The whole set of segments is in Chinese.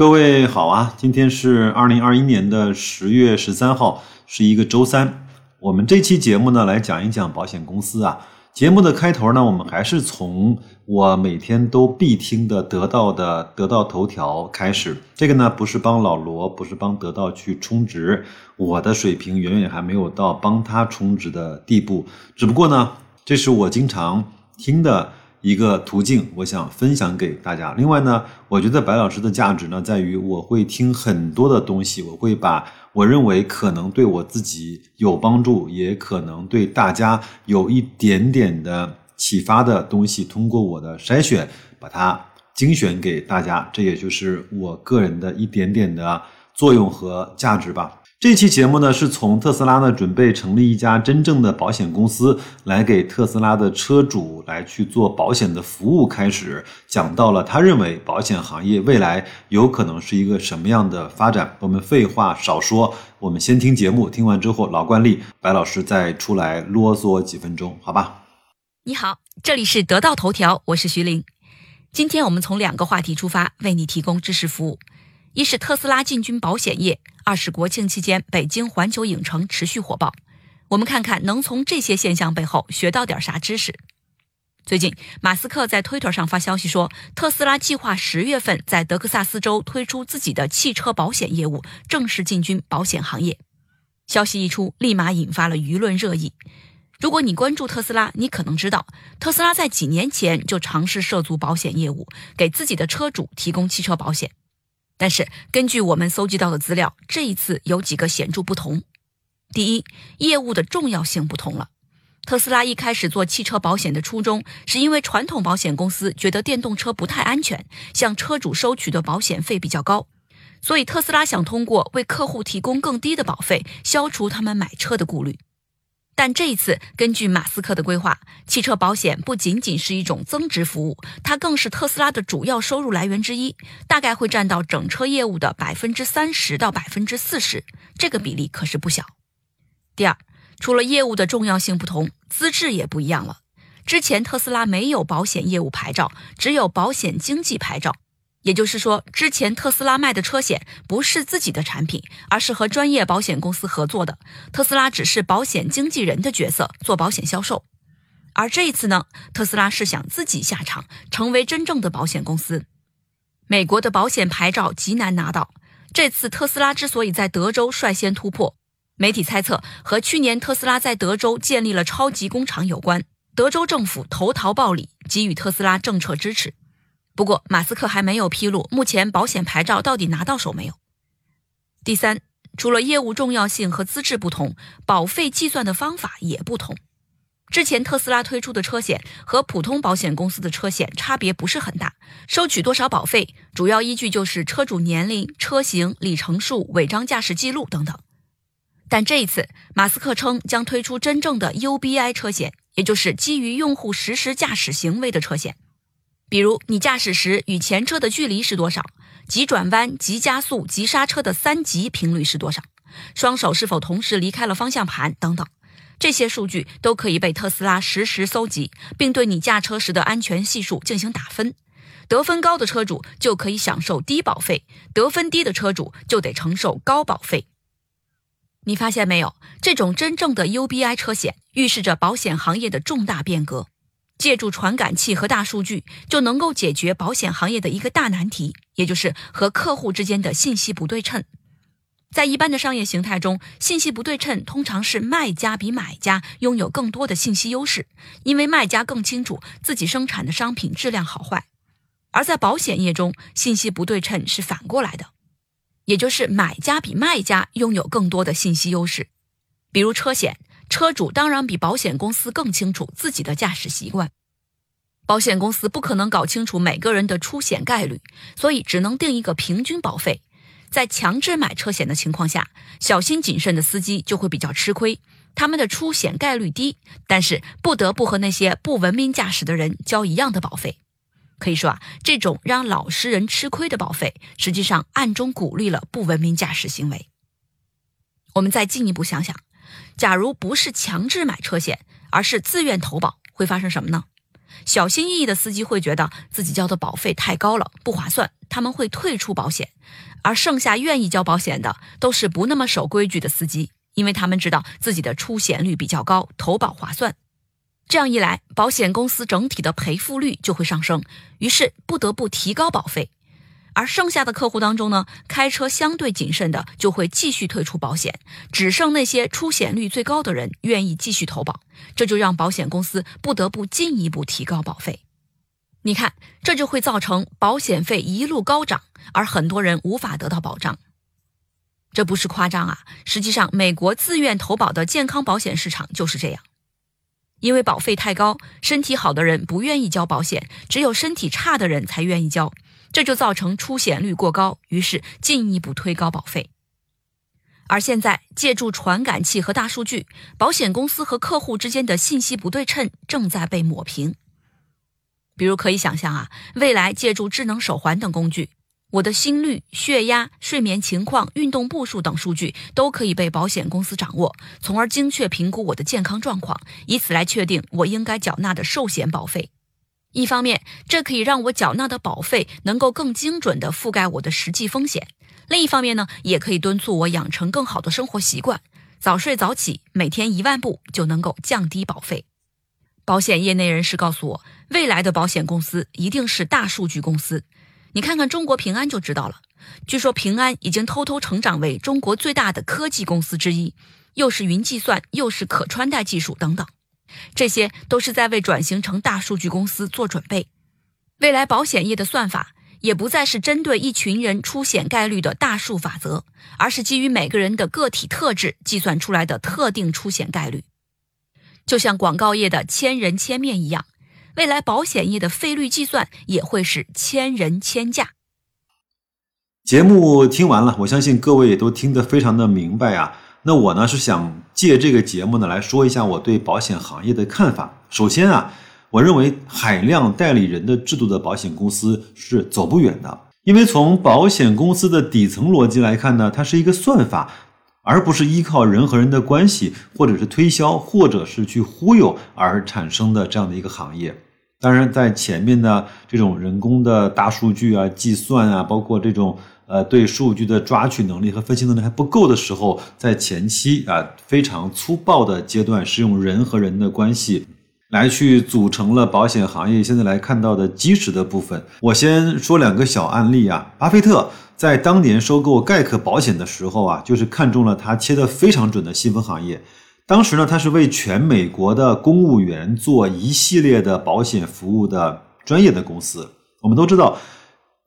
各位好啊，今天是二零二一年的十月十三号，是一个周三。我们这期节目呢，来讲一讲保险公司啊。节目的开头呢，我们还是从我每天都必听的得到的得到头条开始。这个呢，不是帮老罗，不是帮得到去充值，我的水平远远还没有到帮他充值的地步。只不过呢，这是我经常听的。一个途径，我想分享给大家。另外呢，我觉得白老师的价值呢，在于我会听很多的东西，我会把我认为可能对我自己有帮助，也可能对大家有一点点的启发的东西，通过我的筛选，把它精选给大家。这也就是我个人的一点点的作用和价值吧。这期节目呢，是从特斯拉呢准备成立一家真正的保险公司，来给特斯拉的车主来去做保险的服务开始，讲到了他认为保险行业未来有可能是一个什么样的发展。我们废话少说，我们先听节目，听完之后老惯例，白老师再出来啰嗦几分钟，好吧？你好，这里是得到头条，我是徐玲。今天我们从两个话题出发，为你提供知识服务。一是特斯拉进军保险业，二是国庆期间北京环球影城持续火爆。我们看看能从这些现象背后学到点啥知识。最近，马斯克在推特上发消息说，特斯拉计划十月份在德克萨斯州推出自己的汽车保险业务，正式进军保险行业。消息一出，立马引发了舆论热议。如果你关注特斯拉，你可能知道，特斯拉在几年前就尝试涉足保险业务，给自己的车主提供汽车保险。但是，根据我们搜集到的资料，这一次有几个显著不同。第一，业务的重要性不同了。特斯拉一开始做汽车保险的初衷，是因为传统保险公司觉得电动车不太安全，向车主收取的保险费比较高，所以特斯拉想通过为客户提供更低的保费，消除他们买车的顾虑。但这一次，根据马斯克的规划，汽车保险不仅仅是一种增值服务，它更是特斯拉的主要收入来源之一，大概会占到整车业务的百分之三十到百分之四十，这个比例可是不小。第二，除了业务的重要性不同，资质也不一样了。之前特斯拉没有保险业务牌照，只有保险经纪牌照。也就是说，之前特斯拉卖的车险不是自己的产品，而是和专业保险公司合作的。特斯拉只是保险经纪人的角色，做保险销售。而这一次呢，特斯拉是想自己下场，成为真正的保险公司。美国的保险牌照极难拿到，这次特斯拉之所以在德州率先突破，媒体猜测和去年特斯拉在德州建立了超级工厂有关。德州政府投桃报李，给予特斯拉政策支持。不过，马斯克还没有披露目前保险牌照到底拿到手没有。第三，除了业务重要性和资质不同，保费计算的方法也不同。之前特斯拉推出的车险和普通保险公司的车险差别不是很大，收取多少保费主要依据就是车主年龄、车型、里程数、违章驾驶记录等等。但这一次，马斯克称将推出真正的 UBI 车险，也就是基于用户实时驾驶行为的车险。比如，你驾驶时与前车的距离是多少？急转弯、急加速、急刹车的三级频率是多少？双手是否同时离开了方向盘？等等，这些数据都可以被特斯拉实时搜集，并对你驾车时的安全系数进行打分。得分高的车主就可以享受低保费，得分低的车主就得承受高保费。你发现没有？这种真正的 UBI 车险预示着保险行业的重大变革。借助传感器和大数据，就能够解决保险行业的一个大难题，也就是和客户之间的信息不对称。在一般的商业形态中，信息不对称通常是卖家比买家拥有更多的信息优势，因为卖家更清楚自己生产的商品质量好坏；而在保险业中，信息不对称是反过来的，也就是买家比卖家拥有更多的信息优势。比如车险。车主当然比保险公司更清楚自己的驾驶习惯，保险公司不可能搞清楚每个人的出险概率，所以只能定一个平均保费。在强制买车险的情况下，小心谨慎的司机就会比较吃亏，他们的出险概率低，但是不得不和那些不文明驾驶的人交一样的保费。可以说啊，这种让老实人吃亏的保费，实际上暗中鼓励了不文明驾驶行为。我们再进一步想想。假如不是强制买车险，而是自愿投保，会发生什么呢？小心翼翼的司机会觉得自己交的保费太高了，不划算，他们会退出保险。而剩下愿意交保险的，都是不那么守规矩的司机，因为他们知道自己的出险率比较高，投保划算。这样一来，保险公司整体的赔付率就会上升，于是不得不提高保费。而剩下的客户当中呢，开车相对谨慎的就会继续退出保险，只剩那些出险率最高的人愿意继续投保，这就让保险公司不得不进一步提高保费。你看，这就会造成保险费一路高涨，而很多人无法得到保障。这不是夸张啊，实际上美国自愿投保的健康保险市场就是这样，因为保费太高，身体好的人不愿意交保险，只有身体差的人才愿意交。这就造成出险率过高，于是进一步推高保费。而现在，借助传感器和大数据，保险公司和客户之间的信息不对称正在被抹平。比如，可以想象啊，未来借助智能手环等工具，我的心率、血压、睡眠情况、运动步数等数据都可以被保险公司掌握，从而精确评估我的健康状况，以此来确定我应该缴纳的寿险保费。一方面，这可以让我缴纳的保费能够更精准地覆盖我的实际风险；另一方面呢，也可以敦促我养成更好的生活习惯，早睡早起，每天一万步就能够降低保费。保险业内人士告诉我，未来的保险公司一定是大数据公司。你看看中国平安就知道了。据说平安已经偷偷成长为中国最大的科技公司之一，又是云计算，又是可穿戴技术等等。这些都是在为转型成大数据公司做准备。未来保险业的算法也不再是针对一群人出险概率的大数法则，而是基于每个人的个体特质计算出来的特定出险概率。就像广告业的千人千面一样，未来保险业的费率计算也会是千人千价。节目听完了，我相信各位也都听得非常的明白啊。那我呢是想借这个节目呢来说一下我对保险行业的看法。首先啊，我认为海量代理人的制度的保险公司是走不远的，因为从保险公司的底层逻辑来看呢，它是一个算法，而不是依靠人和人的关系，或者是推销，或者是去忽悠而产生的这样的一个行业。当然，在前面的这种人工的大数据啊、计算啊，包括这种。呃，对数据的抓取能力和分析能力还不够的时候，在前期啊非常粗暴的阶段，是用人和人的关系来去组成了保险行业现在来看到的基石的部分。我先说两个小案例啊，巴菲特在当年收购盖克保险的时候啊，就是看中了他切的非常准的细分行业。当时呢，他是为全美国的公务员做一系列的保险服务的专业的公司。我们都知道。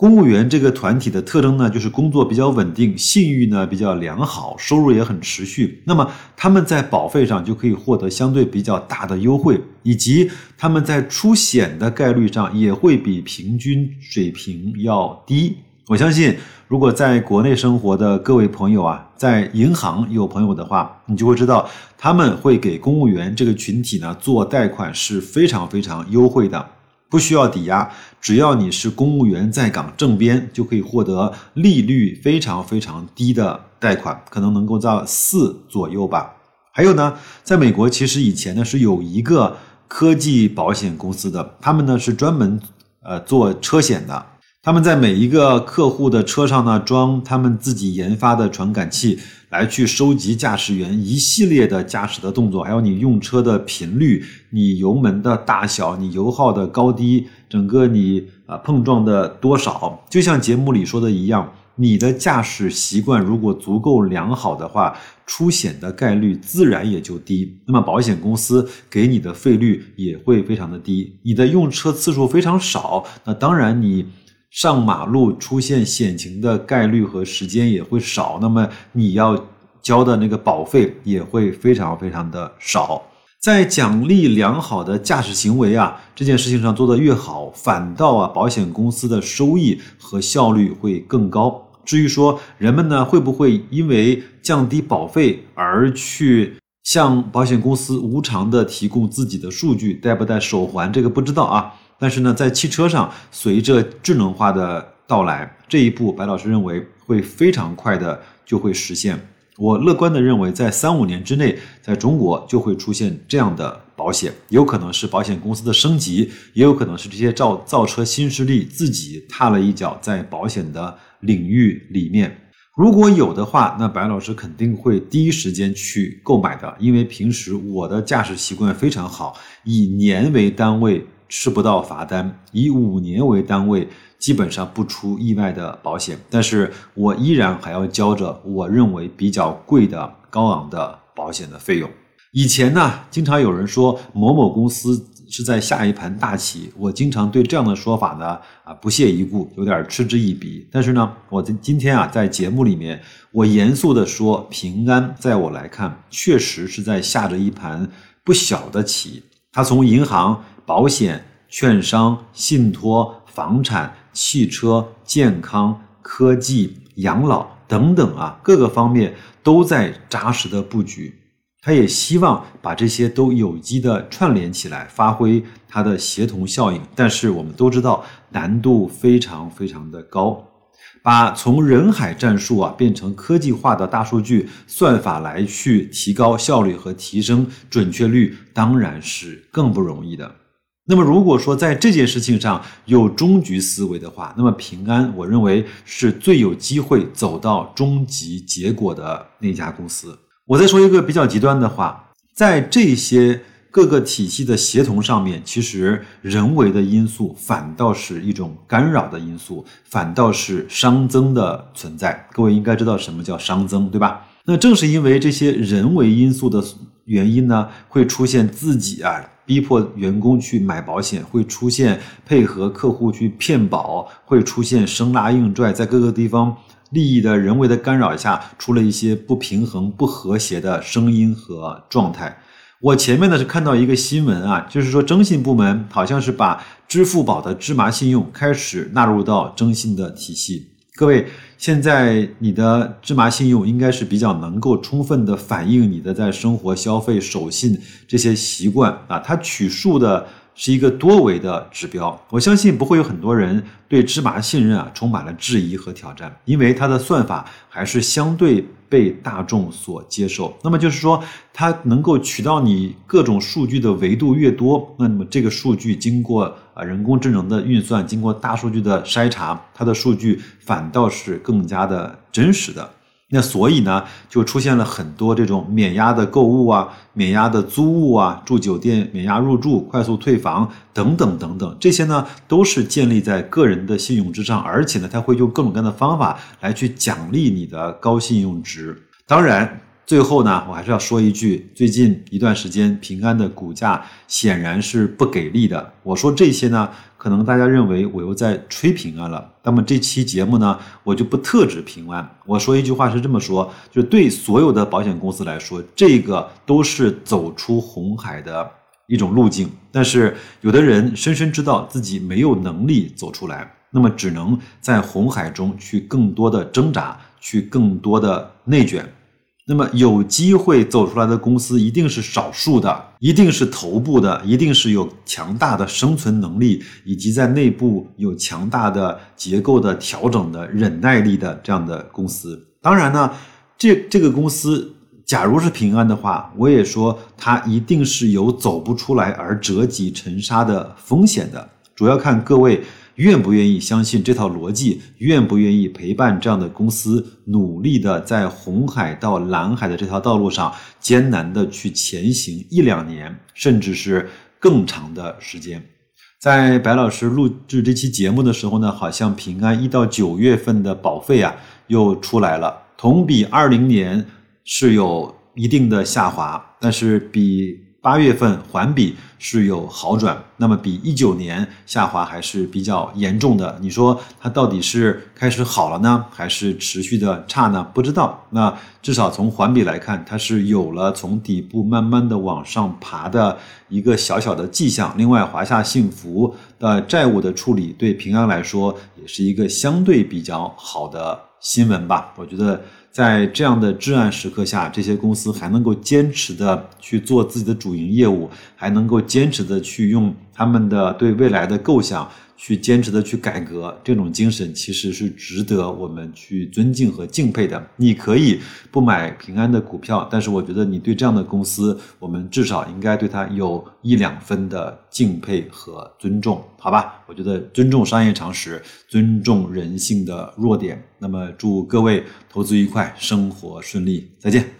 公务员这个团体的特征呢，就是工作比较稳定，信誉呢比较良好，收入也很持续。那么他们在保费上就可以获得相对比较大的优惠，以及他们在出险的概率上也会比平均水平要低。我相信，如果在国内生活的各位朋友啊，在银行有朋友的话，你就会知道，他们会给公务员这个群体呢做贷款是非常非常优惠的。不需要抵押，只要你是公务员在岗正编，就可以获得利率非常非常低的贷款，可能能够在四左右吧。还有呢，在美国其实以前呢是有一个科技保险公司的，他们呢是专门呃做车险的。他们在每一个客户的车上呢装他们自己研发的传感器，来去收集驾驶员一系列的驾驶的动作，还有你用车的频率、你油门的大小、你油耗的高低、整个你啊碰撞的多少。就像节目里说的一样，你的驾驶习惯如果足够良好的话，出险的概率自然也就低。那么保险公司给你的费率也会非常的低。你的用车次数非常少，那当然你。上马路出现险情的概率和时间也会少，那么你要交的那个保费也会非常非常的少。在奖励良好的驾驶行为啊这件事情上做得越好，反倒啊保险公司的收益和效率会更高。至于说人们呢会不会因为降低保费而去向保险公司无偿的提供自己的数据，带不带手环，这个不知道啊。但是呢，在汽车上，随着智能化的到来，这一步白老师认为会非常快的就会实现。我乐观的认为，在三五年之内，在中国就会出现这样的。保险，有可能是保险公司的升级，也有可能是这些造造车新势力自己踏了一脚在保险的领域里面。如果有的话，那白老师肯定会第一时间去购买的，因为平时我的驾驶习惯非常好，以年为单位吃不到罚单，以五年为单位基本上不出意外的保险，但是我依然还要交着我认为比较贵的高昂的保险的费用。以前呢，经常有人说某某公司。是在下一盘大棋，我经常对这样的说法呢啊不屑一顾，有点嗤之以鼻。但是呢，我在今天啊在节目里面，我严肃的说，平安在我来看，确实是在下着一盘不小的棋。它从银行、保险、券商、信托、房产、汽车、健康、科技、养老等等啊各个方面都在扎实的布局。他也希望把这些都有机的串联起来，发挥它的协同效应。但是我们都知道难度非常非常的高，把从人海战术啊变成科技化的大数据算法来去提高效率和提升准确率，当然是更不容易的。那么如果说在这件事情上有终局思维的话，那么平安我认为是最有机会走到终极结果的那家公司。我再说一个比较极端的话，在这些各个体系的协同上面，其实人为的因素反倒是一种干扰的因素，反倒是熵增的存在。各位应该知道什么叫熵增，对吧？那正是因为这些人为因素的原因呢，会出现自己啊逼迫员工去买保险，会出现配合客户去骗保，会出现生拉硬拽，在各个地方。利益的人为的干扰下，出了一些不平衡、不和谐的声音和状态。我前面呢是看到一个新闻啊，就是说征信部门好像是把支付宝的芝麻信用开始纳入到征信的体系。各位，现在你的芝麻信用应该是比较能够充分的反映你的在生活消费、守信这些习惯啊，它取数的。是一个多维的指标，我相信不会有很多人对芝麻信任啊充满了质疑和挑战，因为它的算法还是相对被大众所接受。那么就是说，它能够取到你各种数据的维度越多，那么这个数据经过人工智能的运算，经过大数据的筛查，它的数据反倒是更加的真实的。那所以呢，就出现了很多这种免押的购物啊、免押的租物啊、住酒店免押入住、快速退房等等等等，这些呢都是建立在个人的信用之上，而且呢，它会用各种各样的方法来去奖励你的高信用值。当然。最后呢，我还是要说一句，最近一段时间平安的股价显然是不给力的。我说这些呢，可能大家认为我又在吹平安了。那么这期节目呢，我就不特指平安。我说一句话是这么说，就对所有的保险公司来说，这个都是走出红海的一种路径。但是有的人深深知道自己没有能力走出来，那么只能在红海中去更多的挣扎，去更多的内卷。那么有机会走出来的公司一定是少数的，一定是头部的，一定是有强大的生存能力，以及在内部有强大的结构的调整的忍耐力的这样的公司。当然呢，这这个公司假如是平安的话，我也说它一定是有走不出来而折戟沉沙的风险的，主要看各位。愿不愿意相信这套逻辑？愿不愿意陪伴这样的公司努力的在红海到蓝海的这条道路上艰难的去前行一两年，甚至是更长的时间？在白老师录制这期节目的时候呢，好像平安一到九月份的保费啊又出来了，同比二零年是有一定的下滑，但是比。八月份环比是有好转，那么比一九年下滑还是比较严重的。你说它到底是开始好了呢，还是持续的差呢？不知道。那至少从环比来看，它是有了从底部慢慢的往上爬的一个小小的迹象。另外，华夏幸福的债务的处理对平安来说也是一个相对比较好的新闻吧。我觉得。在这样的至暗时刻下，这些公司还能够坚持的去做自己的主营业务，还能够坚持的去用。他们的对未来的构想。去坚持的去改革，这种精神其实是值得我们去尊敬和敬佩的。你可以不买平安的股票，但是我觉得你对这样的公司，我们至少应该对它有一两分的敬佩和尊重，好吧？我觉得尊重商业常识，尊重人性的弱点。那么祝各位投资愉快，生活顺利，再见。